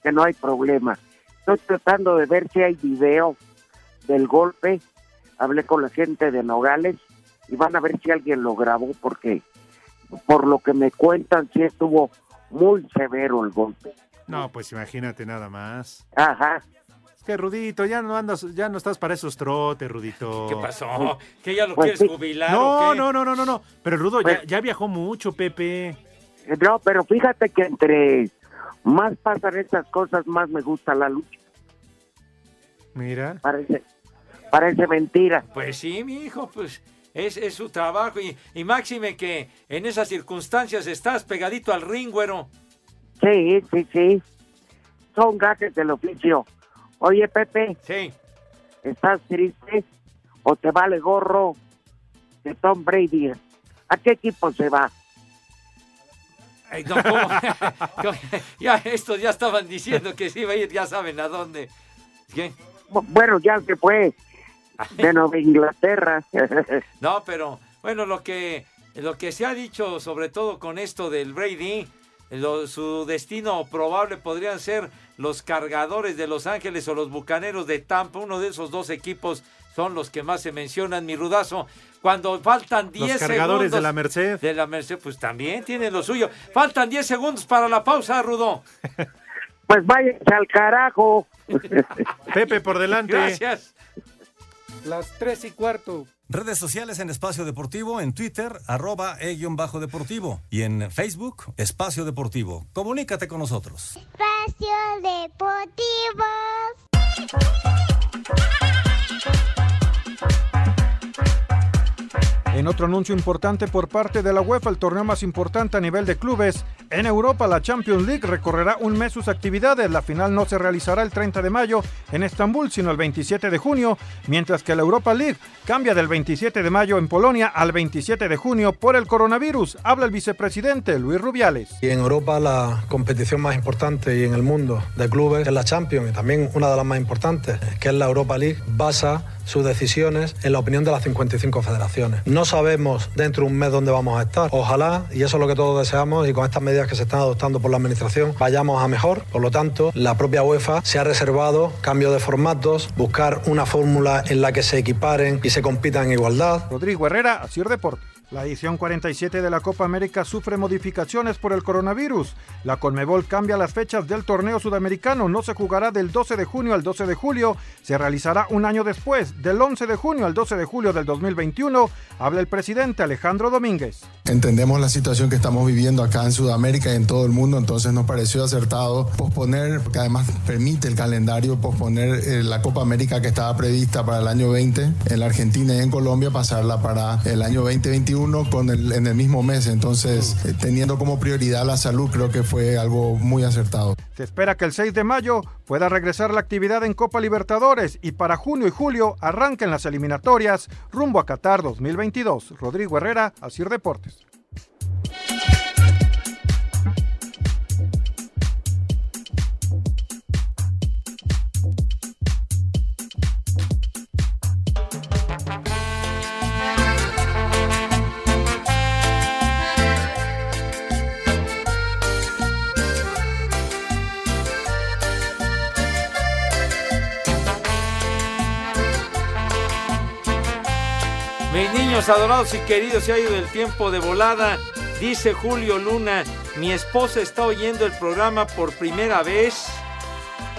que no hay problema. Estoy tratando de ver si hay video del golpe. Hablé con la gente de Nogales y van a ver si alguien lo grabó porque por lo que me cuentan sí estuvo muy severo el golpe. No, pues imagínate nada más. Ajá. Rudito, ya no andas, ya no estás para esos trotes, Rudito. ¿Qué pasó? ¿Que ya lo Pues quieres sí. jubilar No, o qué? no, no, no, no, no. Pero Rudo Pues- ya, ya viajó mucho, Pepe. No, pero fíjate que entre más pasan estas cosas, más me gusta la lucha. Mira. Parece, parece mentira. Pues sí, mi hijo, pues es, es su trabajo y, y máxime que en esas circunstancias estás pegadito al ring, güero. Sí, sí, sí. Son gajes del oficio. Oye, Pepe. Sí. ¿Estás triste o te vale gorro de Tom Brady? ¿A qué equipo se va? Ay, no, ya estos ya estaban diciendo que se iba a ir, ya saben a dónde. ¿Qué? Bueno, ya se fue de Nueva Inglaterra. No, pero bueno, lo que, lo que se ha dicho, sobre todo con esto del Brady, lo- su destino probable podrían ser los cargadores de Los Ángeles o los bucaneros de Tampa. Uno de esos dos equipos son los que más se mencionan, mi rudazo. Cuando faltan 10 Los cargadores segundos. de la Merced. De la Merced, pues también tienen lo suyo. Faltan 10 segundos para la pausa, Rudo. Pues váyanse al carajo. Pepe, por delante. Gracias. Las tres y cuarto. Redes sociales en Espacio Deportivo, en Twitter, arroba e-bajo deportivo. Y en Facebook, Espacio Deportivo. Comunícate con nosotros. Espacio Deportivo. En otro anuncio importante por parte de la UEFA, el torneo más importante a nivel de clubes, en Europa la Champions League recorrerá un mes sus actividades. La final no se realizará el 30 de mayo en Estambul, sino el 27 de junio, mientras que la Europa League cambia del 27 de mayo en Polonia al 27 de junio por el coronavirus. Habla el vicepresidente Luis Rubiales. Y en Europa la competición más importante y en el mundo de clubes es la Champions y también una de las más importantes, que es la Europa League, basa sus decisiones en la opinión de las 55 federaciones. No sabemos dentro de un mes dónde vamos a estar. Ojalá, y eso es lo que todos deseamos, y con estas medidas que se están adoptando por la Administración, vayamos a mejor. Por lo tanto, la propia UEFA se ha reservado cambio de formatos, buscar una fórmula en la que se equiparen y se compitan en igualdad. Rodrigo Herrera, Asir Deportes. La edición 47 de la Copa América sufre modificaciones por el coronavirus. La Conmebol cambia las fechas del torneo sudamericano. No se jugará del 12 de junio al 12 de julio. Se realizará un año después, del 11 de junio al 12 de julio del 2021. Habla el presidente Alejandro Domínguez. Entendemos la situación que estamos viviendo acá en Sudamérica y en todo el mundo, entonces nos pareció acertado posponer, porque además permite el calendario posponer eh, la Copa América que estaba prevista para el año 20 en la Argentina y en Colombia, pasarla para el año 2021 con el, en el mismo mes. Entonces, eh, teniendo como prioridad la salud, creo que fue algo muy acertado. Se espera que el 6 de mayo pueda regresar la actividad en Copa Libertadores y para junio y julio arranquen las eliminatorias rumbo a Qatar 2022. Rodrigo Herrera, Asir Deportes. Mis adorados y queridos, se ha ido el tiempo de volada. Dice Julio Luna, mi esposa está oyendo el programa por primera vez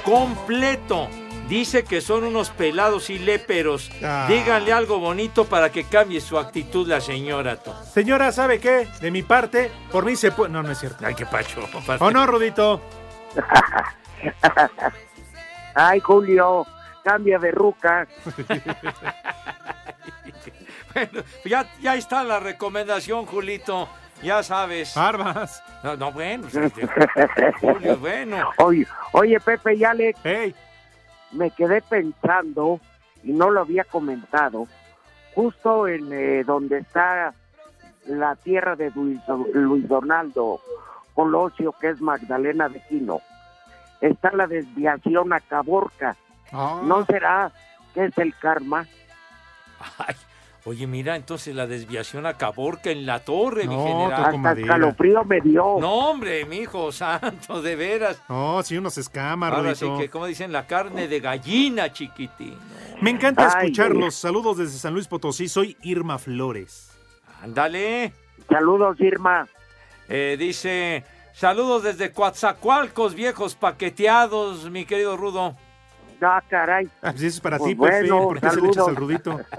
completo. Dice que son unos pelados y léperos. Ah. Díganle algo bonito para que cambie su actitud la señora. to. Señora, ¿sabe qué? De mi parte, por mí se puede... No, no es cierto. Ay, qué pacho. ¿O no, Rudito? Ay, Julio, cambia de ruca. Bueno, ya, ya está la recomendación, Julito. Ya sabes. Barbas. No, no, bueno. Julio, bueno. Oye, oye, Pepe y Alex, me quedé pensando, y no lo había comentado, justo en eh, donde está la tierra de Luis, Luis Donaldo Colosio, que es Magdalena de Quino, está la desviación a Caborca. Ah. ¿No será que es el karma? Ay, oye, mira, entonces la desviación a Caborca en la torre, mi No, general. toco madera. escalofrío me dio. No, hombre, mi hijo santo, de veras. No, sí, unos escamas, Ahora sí que, como dicen, la carne de gallina, chiquitín. Me encanta Ay, escucharlos. Saludos desde San Luis Potosí. Soy Irma Flores. Ándale. Saludos, Irma. Eh, dice, saludos desde Coatzacoalcos, viejos paqueteados, mi querido Rudo. Ah, caray. Ah, pues eso es para Pues ti, Pepe. bueno, ¿Por qué se le echas al Rudito?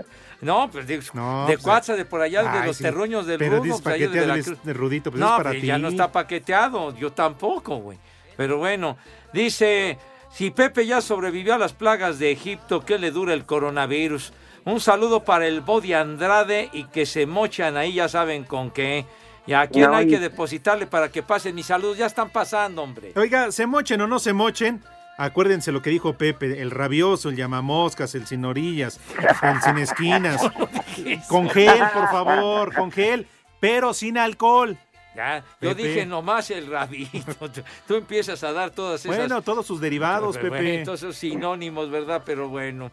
No, pues digo, No, de pues, de por allá, de los sí, terruños del pero Rudo. dices pues, de de Rudito, pues no, es para pues, ti. ya no está paqueteado, yo tampoco, güey. Pero bueno, dice, si Pepe ya sobrevivió a las plagas de Egipto, ¿qué le dura el coronavirus? Un saludo para el Body Andrade y que se mochan ahí, ya saben con qué. ¿Y a quién No, hay y- que depositarle para que pasen mis saludos? Ya están pasando, hombre. Oiga, se mochen o no se mochen. Acuérdense lo que dijo Pepe, el rabioso, el llamamoscas, el sin orillas, el sin esquinas. Con gel, por favor, con gel, pero sin alcohol. Ya, yo Pepe. dije nomás el rabito. Tú- Tú empiezas a dar todas esas. Bueno, todos sus derivados, Bueno, Pepe. todos esos sinónimos, ¿verdad? Pero bueno.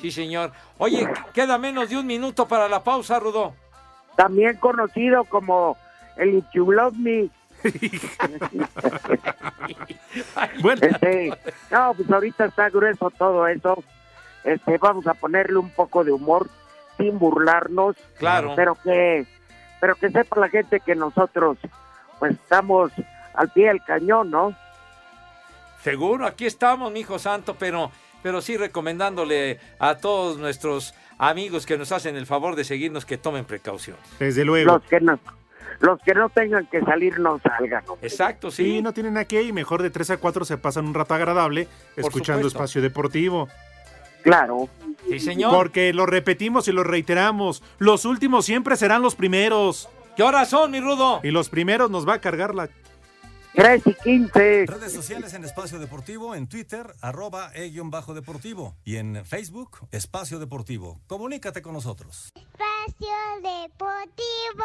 Sí, señor. Oye, queda menos de un minuto para la pausa, Rudo. También conocido como el If You Love Me. Este, no, pues ahorita está grueso todo eso. Este, vamos a ponerle un poco de humor sin burlarnos. Claro. Pero que, pero que sepa la gente que nosotros, pues estamos al pie del cañón, ¿no? Seguro, aquí estamos, mi hijo santo, pero, pero sí recomendándole a todos nuestros amigos que nos hacen el favor de seguirnos que tomen precaución. Desde luego. Los que no, los que no tengan que salir no salgan. hombre. Exacto, Sí, no tienen a qué y mejor de 3 a 4 se pasan un rato agradable escuchando supuesto. Espacio Deportivo. Claro. Sí, señor. Porque lo repetimos y lo reiteramos. Los últimos siempre serán los primeros. ¿Qué horas son, mi Rudo? Y los primeros nos va a cargar la... 3 y 15. Redes sociales en Espacio Deportivo, en Twitter, arroba e-bajo deportivo. Y en Facebook, Espacio Deportivo. Comunícate con nosotros. Espacio Deportivo.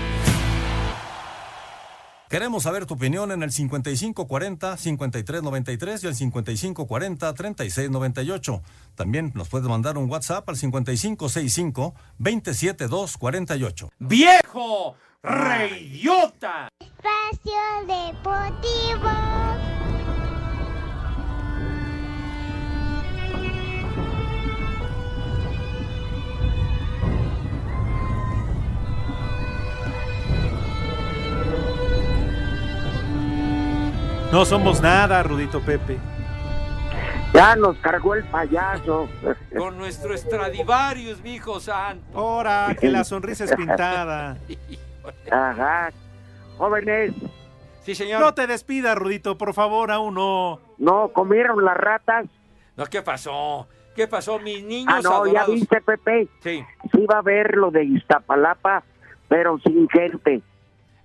Queremos saber tu opinión en el 5540-5393 y el 5540-3698. También nos puedes mandar un WhatsApp al 5565-27248. ¡Viejo! ¡Reidiota! Espacio Deportivo. No somos nada, Rudito Pepe. Ya nos cargó el payaso. Con nuestro Stradivarius, mi hijo santo. Ahora que la sonrisa es pintada. Ajá. Jóvenes, Sí, señor. No te despidas, Rudito, por favor, aún no. ¿no comieron las ratas? No, ¿qué pasó? ¿Qué pasó, mis niños Ah, no, ya viste, Pepe. Sí, Sí va a haber lo de Iztapalapa, pero sin gente.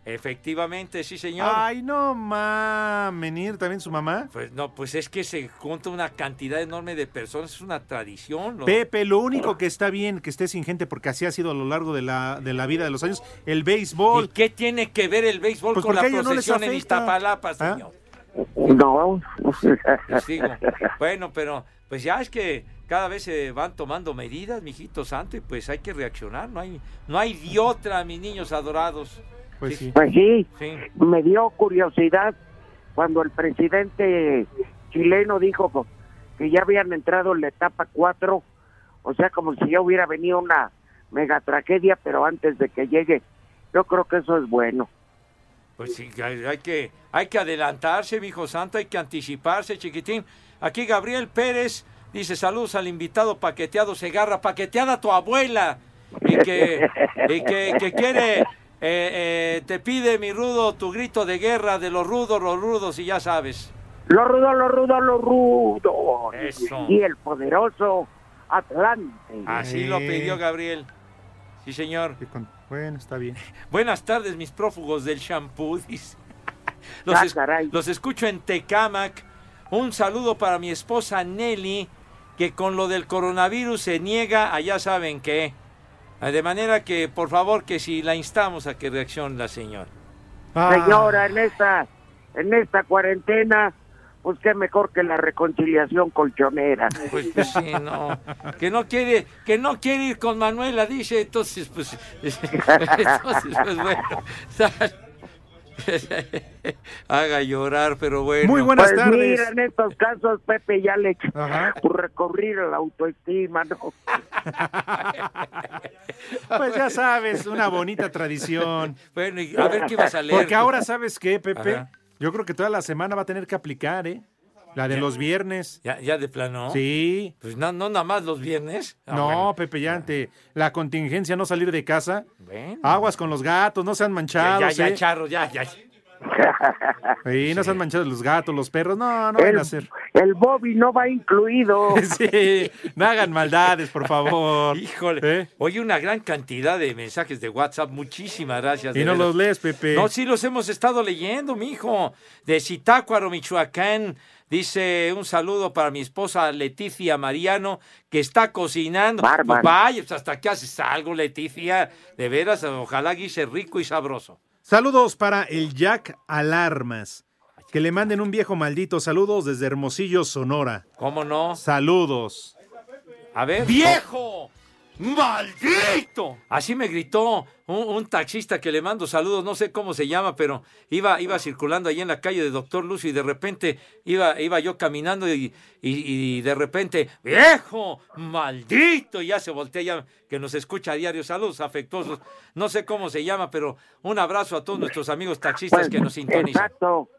Efectivamente, sí, señor. Ay, no mames, venir también su mamá. Pues no, pues es que se junta una cantidad enorme de personas, es una tradición. ¿no? Pepe, lo único que está bien que esté sin gente, porque así ha sido a lo largo de la, de la vida de los años, el ¿Y béisbol. qué tiene que ver el béisbol Pues con la porque a ellos no procesión en. Iztapalapa, ¿Ah? señor? No. Digo. Bueno, pero pues ya es que cada vez se van tomando medidas, mijito santo, y pues hay que reaccionar, no hay, no hay de otra, mis niños adorados. Pues sí. Pues sí, Sí. me dio curiosidad cuando el presidente chileno dijo que ya habían entrado en la etapa 4, o sea, como si ya hubiera venido una mega tragedia, pero antes de que llegue, yo creo que eso es bueno. Pues sí, hay, que, hay que adelantarse, mi hijo santo, hay que anticiparse, chiquitín. Aquí Gabriel Pérez dice saludos al invitado paqueteado Segarra, paqueteada tu abuela, y que, y que, que quiere, eh, eh, te pide mi rudo tu grito de guerra de los rudos, los rudos, y ya sabes. Lo rudo, lo rudo, lo rudo. Eso. Y el poderoso Atlante. Así lo pidió Gabriel. Sí, señor. Bueno, está bien. Buenas tardes, mis prófugos del shampoo. dice. Los, Ah, es- los escucho en Tecámac. Un saludo para mi esposa Nelly, que con lo del coronavirus se niega a ya saben qué. Ah, De manera que, por favor, que si la instamos a que reaccione la señora. Ah. Señora, en esta, en esta cuarentena, pues qué mejor que la reconciliación colchonera. Pues, pues sí, no. Que no quiere, que no quiere ir con Manuela, dice, entonces, pues, entonces, pues bueno. Haga llorar, pero bueno. Muy buenas pues tardes. mira, en estos casos, Pepe ya le recurrir a la autoestima, ¿no? Pues ya sabes, una bonita tradición. Bueno, y a ver qué vas a leer. Porque ahora, ¿sabes qué, Pepe? Ajá. Yo creo que toda la semana va a tener que aplicar, ¿eh? La de Ya. los viernes. ¿Ya, ya de plano? Sí. Pues no, no nada más los viernes. Ah, No, bueno. Pepe, ya ante la contingencia no salir de casa. Bueno. Aguas con los gatos, no sean Ya, manchados. ya, ya, ¿eh? charro, ya, ya. Sí, no sean manchados los gatos, los perros. No, no El, vayan a hacer. el Bobby no va incluido. Sí, no hagan maldades, por favor. Híjole. ¿Eh? Oye, una gran cantidad de mensajes de WhatsApp. Muchísimas gracias. Y no veras. los lees, Pepe. No, sí los hemos estado leyendo, mijo. De Zitácuaro, Michoacán. Dice un saludo para mi esposa Leticia Mariano, que está cocinando. Vaya, pues hasta que haces algo, Leticia. De veras, ojalá guise rico y sabroso. Saludos para el Jack Alarmas. Que le manden un viejo maldito. Saludos desde Hermosillo, Sonora. ¿Cómo no? Saludos. A ver. ¡Viejo! ¡Maldito! Así me gritó un, un taxista que le mando saludos, no sé cómo se llama, pero iba, iba circulando ahí en la calle de Doctor Lucio y de repente iba, iba yo caminando y, y- y de repente, ¡viejo! ¡Maldito! Y ya se voltea, ya que nos escucha a diario. Saludos afectuosos. No sé cómo se llama, pero un abrazo a todos nuestros amigos taxistas Pues, que nos sintonizan. Exacto.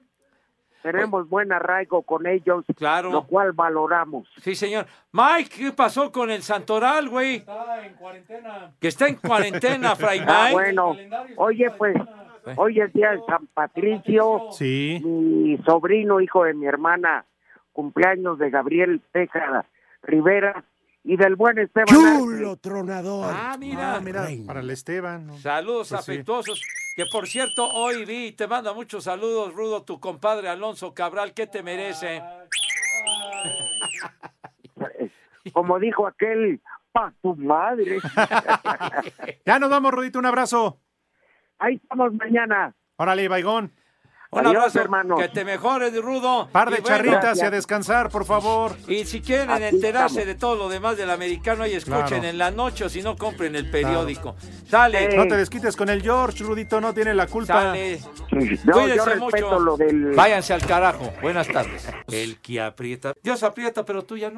Tenemos buen arraigo con ellos, Claro. lo cual valoramos. Sí, señor. Mike, ¿qué pasó con el Santoral, güey? Está en cuarentena. Que está en cuarentena, Fray Mike. Ah, bueno. Oye, pues, hoy es día de San Patricio. Sí. Mi sobrino, hijo de mi hermana, cumpleaños de Gabriel Teja Rivera y del buen Esteban. Arce. tronador. Ah, mira. mira, para el Esteban. ¿no? Saludos Pues sí. afectuosos. Que por cierto, hoy vi, te manda muchos saludos, Rudo, tu compadre Alonso Cabral, ¿qué te merece? Como dijo aquel, pa' tu madre. Ya nos vamos, Rudito, un abrazo. Ahí estamos mañana. Órale, Baigón. Un Adiós, abrazo, hermano. que te mejores, Rudo. Par de Y bueno, charritas y a descansar, por favor. Y si quieren Aquí enterarse estamos. de todo lo demás del americano, ahí escuchen Claro. en la noche o si no, compren el periódico. Sale. No te desquites con el George, Rudito, no tiene la culpa. Sale. No, yo Cuídense mucho. lo del... Váyanse al carajo. Buenas tardes. El que aprieta. Dios aprieta, pero tú ya no.